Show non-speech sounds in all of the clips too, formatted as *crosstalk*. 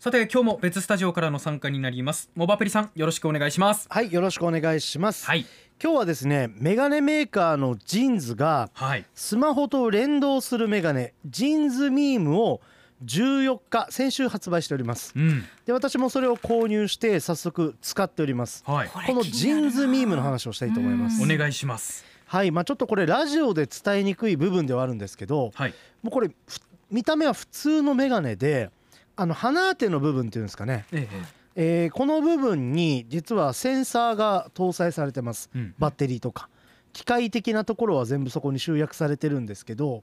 さて今日も別スタジオからの参加になります。モバプリさんよろしくお願いします。はいよろしくお願いします、はい。今日はですねメガネメーカーの JINSがはい。スマホと連動するメガネ JINS MEMEを14日先週発売しております。うん。で私もそれを購入して早速使っております。はい。この JINS MEMEの話をしたいと思います。お願いします。はい。まあちょっとこれラジオで伝えにくい部分ではあるんですけどはい。もうこれふ見た目は普通のメガネであの鼻当ての部分っていうんですかね、ええーこの部分に実はセンサーが搭載されてます。えうん。バッテリーとか。機械的なところは全部そこに集約されてるんですけど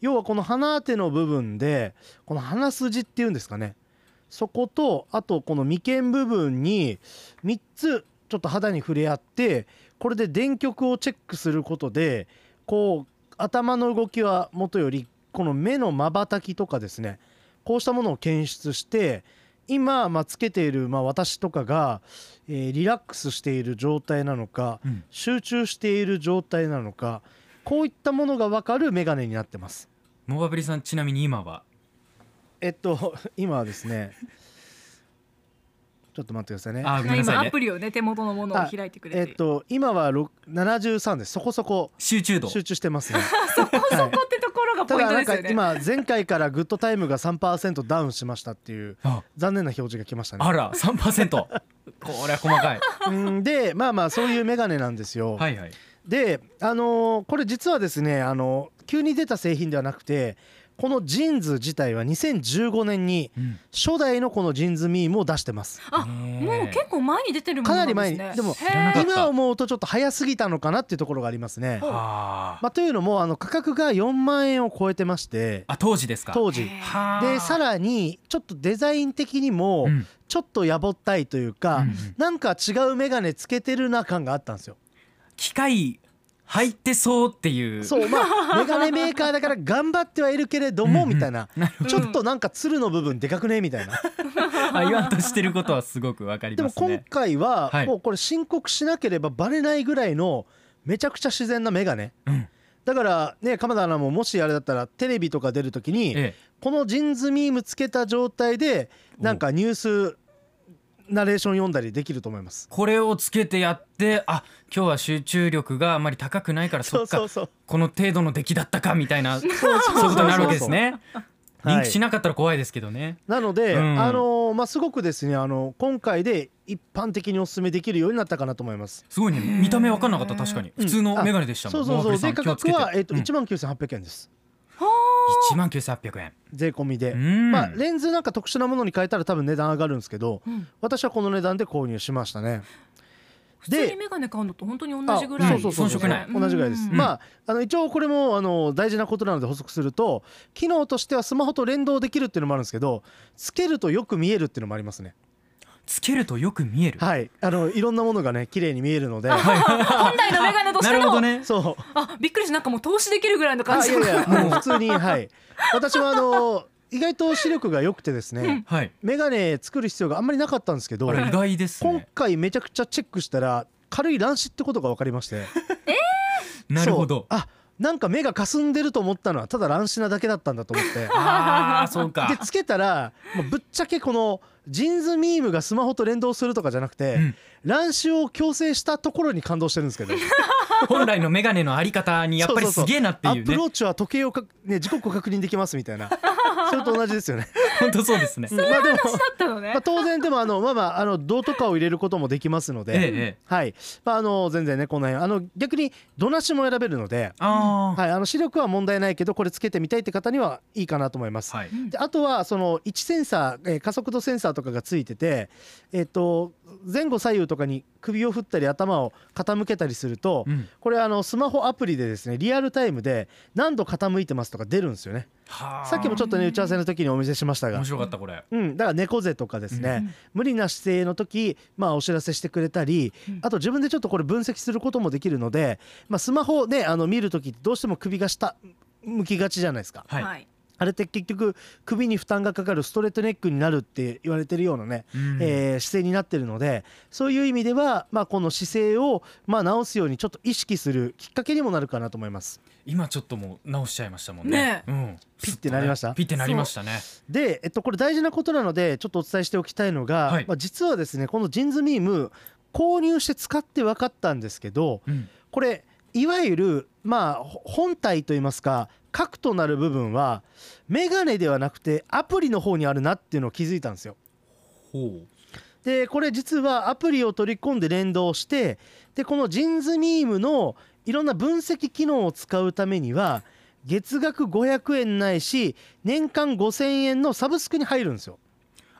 要はこの鼻当ての部分でこの鼻筋っていうんですかね。そことあとこの眉間部分に3つちょっと肌に触れ合ってこれで電極をチェックすることでこう頭の動きはもとよりこの目のまばたきとかですねこうしたものを検出して今、まあ、つけている、まあ、私とかが、えーリラックスしている状態なのかうん集中している状態なのかこういったものが分かるメガネになってます。モバプリさんちなみに今は？えっと *laughs* 今はですねちょっと待ってくださいね。あごめんなさいね今アプリをね手元のものを開いてくれてえっと今はろ73ですそこそこ集中度集中してますね。*laughs* そこそこってがポインただなんかトですよね今前回から Good Time が3%ダウンしましたっていうあ。残念な表示が来ましたね。あら3% *laughs* これは細かい。うん。でまあまあそういうメガネなんですよ。はいはい。であのーこれ実はですねあの急に出た製品ではなくてこの JINS自体は2015年にうん。初代のこの JINS MEMEを出してます。あねえもう結構前に出てるもかなりのなんですね。前に。でも今思うとちょっと早すぎたのかなっていうところがありますね。はあ。まあ、というのもあの価格が4万円を超えてまして。あ当時ですか？当時。はあ。でさらにちょっとデザイン的にもうん。ちょっとやぼったいというか、うんうん。なんか違うメガネつけてるな感があったんですよ。機械入ってそうっていう。そうまあメガネメーカーだから頑張ってはいるけれどもみたいな。ちょっとなんか鶴の部分でかくねみたいな。ど *laughs* あ言わんとしてることはすごくわかりでも今ますね回ははい。もうこれ申告しなければバレないぐらいのめちゃくちゃ自然なメガネ。うん。だからね鎌田アナももしあれだったらテレビとか出るときにえ。このジンズミームつけた状態でなんかニュースナレーション読んだりできると思います。これをつけてやってあ今日は集中力があまり高くないからそっか。そうそうこの程度の出来だったかみたいなそうそういうことになるわけですね。はい。リンクしなかったら怖いですけどね。なので、うん。あのーまあすごくですねあの今回で一般的にお勧めできるようになったかなと思います。すごいね。見た目分かんなかった。確かに。うん。普通のメガネでしたもん。そうそうそう。モーフルさんで価はえっとうん。1万9800円です。1万9800円税込みで。うんまあレンズなんか特殊なものに変えたら多分値段上がるんですけど、うん私はこの値段で購入しましたね。普通にメガネ買うのと本当に同じぐらいあそうそうそう遜色ないうん同じぐらいです。うんまああの一応これもあの大事なことなので補足すると機能としてはスマホと連動できるっていうのもあるんですけどつけるとよく見えるっていうのもありますね。つけるとよく見える。はい。あのいろんなものがね綺麗に見えるので。本来のメガネとしなてのるほどね。そう。あびっくりしなんかもう投資できるぐらいの感じ。あいやいや *laughs* もう普通にはい。私はあの意外と視力が良くてですねはい。メガネ作る必要があんまりなかったんですけどあれ意外です今ね回めちゃくちゃチェックしたら軽い乱視ってことが分かりまして。*laughs* なるほど。あなんか目が霞んでると思ったのはただ乱視なだけだったんだと思って。*laughs* ああそうか。でつけたらもうぶっちゃけこのジンズミームがスマホと連動するとかじゃなくて、うん。乱視を矯正したところに感動してるんですけど。*laughs* 本来のメガネのあり方にやっぱりすげえなっていうね。プローチは時計をか、ね、時刻を確認できますみたいな。それと同じですよね。本当そうですね。うん。まあでもだったのね。まあ、当然でもあのまあまああの銅とかを入れることもできますので、はい、まああの全然ねこの辺あの逆にどなしも選べるので、はい、あの視力は問題ないけどこれつけてみたいって方にはいいかなと思います。はい。であとはその位置センサー、えー加速度センサーとかがついてて、えっと前後左右とかに首を振ったり頭を傾けたりすると、うん。これあのスマホアプリでですねリアルタイムで何度傾いてますとか出るんですよね。はあ。さっきもちょっとね打ち合わせの時にお見せしましたが。面。白かったこれ。うん、だから猫背とかですね、無理な姿勢の時、まあ、お知らせしてくれたり、うん。あと自分でちょっとこれ分析することもできるので、まあ、スマホであの見る時ってどうしても首が下向きがちじゃないですか。はい、はいあれって結局首に負担がかかるストレートネックになるって言われてるようなね、うん。えー姿勢になってるのでそういう意味では、まあ、この姿勢を、まあ、直すようにちょっと意識するきっかけにもなるかなと思います。今ちょっともう直しちゃいましたもんね。ねうん、ピッてなりました？ピッてなりましたね。で、えっと、これ大事なことなのでちょっとお伝えしておきたいのが、はい。まあ、実はですねこのジンズミーム購入して使って分かったんですけどうん。これいわゆるまあほ本体といいますか核となる部分はメガネではなくてアプリの方にあるなっていうのを気づいたんですよ。ほでこれ実はアプリを取り込んで連動してでこのジンズミームのいろんな分析機能を使うためには月額500円ないし年間5000円のサブスクに入るんですよ。う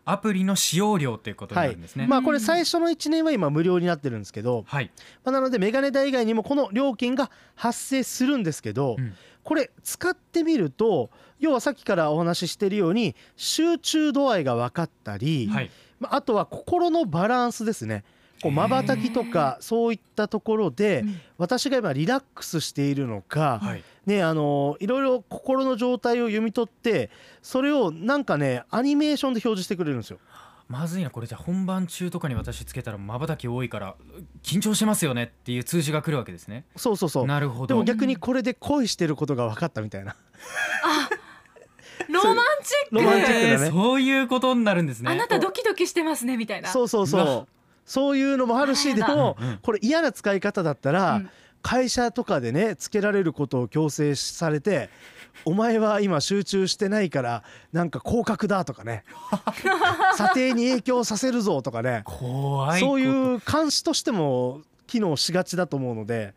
アプリの使用料ということになるんですね。まあこれ最初の1年は今無料になってるんですけど、はい、まあなのでメガネ代以外にもこの料金が発生するんですけど、うんこれ使ってみると要はさっきからお話ししてるように集中度合いが分かったり、はい。まああとは心のバランスですね。こう瞬きとかそういったところでうん。私が今リラックスしているのか、はい。ねあのいろいろ心の状態を読み取ってそれをなんかねアニメーションで表示してくれるんですよ。まずいなこれじゃあ本番中とかに私つけたら瞬き多いから緊張してますよねっていう通知が来るわけですね。そうそうそう。なるほど。でも逆にこれで恋してることが分かったみたいな。*laughs* ロマンチック。ロマンチックだね。えーそういうことになるんですね。あなたドキドキしてますねみたいな。そうそうそう。そういうのもあるしでもうんうん。これ嫌な使い方だったら、うん。会社とかでねつけられることを強制されてお前は今集中してないからなんか降格だとかね。*laughs* 査定に影響させるぞとかね。怖いそういう監視としても機能しがちだと思うので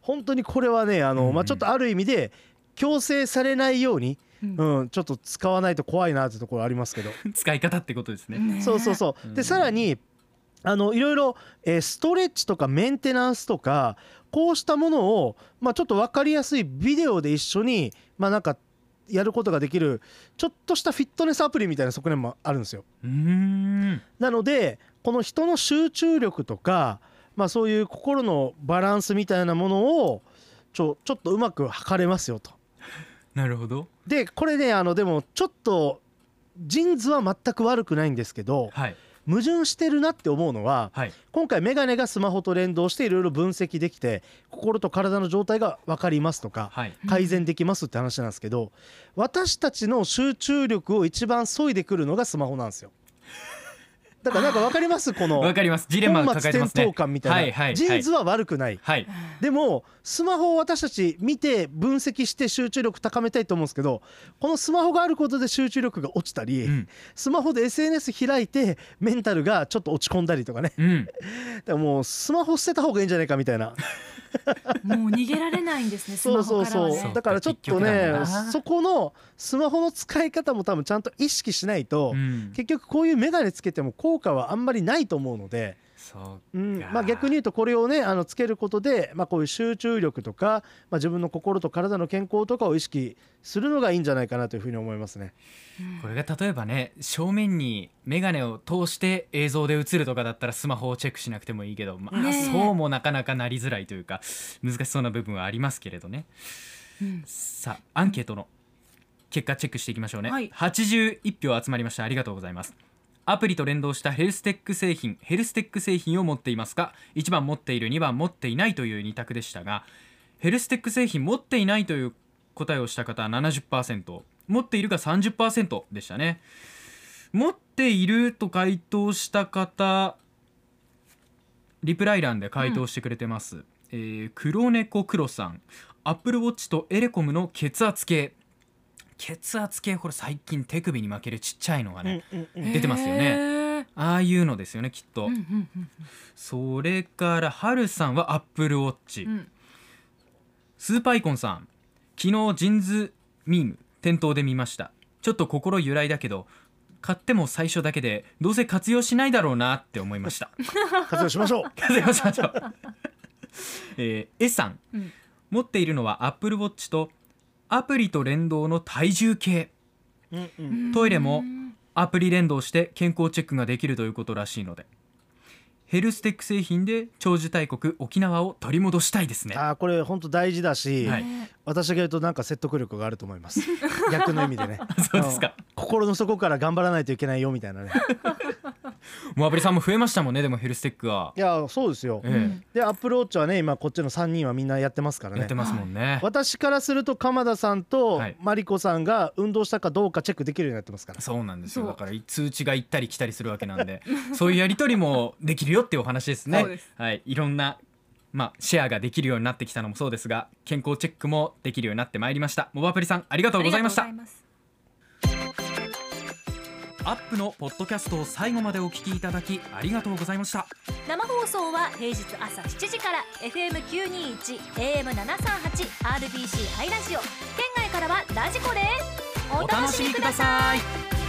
本当にこれはねあの、うん。うんまあ、ちょっとある意味で強制されないように、うん。うん、ちょっと使わないと怖いなってところありますけど。*laughs* 使い方ってことですね。ねそうそうそう、うん。でさらにあのいろいろ、えーストレッチとかメンテナンスとかこうしたものを、まあ、ちょっと分かりやすいビデオで一緒にまあなんかやることができるちょっとしたフィットネスアプリみたいな側面もあるんですよ。うーんなのでこの人の集中力とか、まあ、そういう心のバランスみたいなものをちょちょっとうまく測れますよと。なるほどでこれねあのでもちょっとジンズは全く悪くないんですけどはい矛盾してるなって思うのははい。今回メガネがスマホと連動していろいろ分析できて心と体の状態が分かりますとかはい。改善できますって話なんですけど私たちの集中力を一番削いでくるのがスマホなんですよだからなんか分かります？このわかります。ジレンマ本末転抱えてますね。倒感みたいな、はいはいはい。ジーンズは悪くない。はい。でもスマホを私たち見て分析して集中力高めたいと思うんですけどこのスマホがあることで集中力が落ちたり、うん。スマホで SNS 開いてメンタルがちょっと落ち込んだりとかね。うん。だからもうスマホ捨てた方がいいんじゃないかみたいなもう逃げられないんですねスそうマそうそう。ホからはね。そうだからちょっとねそこのスマホの使い方も多分ちゃんと意識しないと、うん。結局こういう眼鏡つけても効果はあんまりないと思うので、そううん。かまあ、逆に言うとこれをねあのつけることで、まあ、こういう集中力とか、まあ、自分の心と体の健康とかを意識するのがいいんじゃないかなというふうに思いますね。これが例えばね正面に眼鏡を通して映像で映るとかだったらスマホをチェックしなくてもいいけど、まあ、そうもなかなかなりづらいというか難しそうな部分はありますけれどね。うん。さあアンケートの結果チェックしていきましょうね、はい。81票集まりました。ありがとうございますアプリと連動したヘルステック製品ヘルステック製品を持っていますか1番持っている2番持っていないという2択でしたがヘルステック製品持っていないという答えをした方は70%持っているが30%でしたね。持っていると回答した方リプライ欄で回答してくれてます、えー黒猫黒さんアップルウォッチとエレコムの血圧計血圧計これ最近手首に巻けるちっちゃいのがね、うんうんうん。出てますよね。ああいうのですよねきっと、うんうんうんそれからハルさんはアップルウォッチ、うん。スーパーイコンさん昨日ジンズミーム店頭で見ました。ちょっと心揺らいだけど買っても最初だけでどうせ活用しないだろうなって思いました。*laughs* 活用しましょう。*laughs* 活用しましょう。*laughs* えー、S さん。うん。持っているのはアップルウォッチとアプリと連動の体重計。うんうん。トイレもアプリ連動して健康チェックができるということらしいので。ヘルステック製品で長寿大国沖縄を取り戻したいですね。あーこれ本当大事だし、はい。ね私が言うとなんか説得力があると思います。*laughs* 逆の意味でね。そうですか。心の底から頑張らないといけないよみたいなね。モアブリさんも増えましたもんねでもヘルステックは。いやそうですよ、えでアップルウォッチはね今こっちの3人はみんなやってますからね。えやってますもんね。私からすると鎌田さんとはい。マリコさんが運動したかどうかチェックできるようになってますから。そうなんですよ。だから通知が行ったり来たりするわけなんで。そういうやり取りもできるよっていうお話ですね。そうです。はい。いろんなまあシェアができるようになってきたのもそうですが健康チェックもできるようになってまいりました。モバプリさんありがとうございました。アップのポッドキャストを最後までお聞きいただきありがとうございました。生放送は平日朝7時から FM921 AM738 RBC ハイラジオ。県外からはラジコですお楽しみください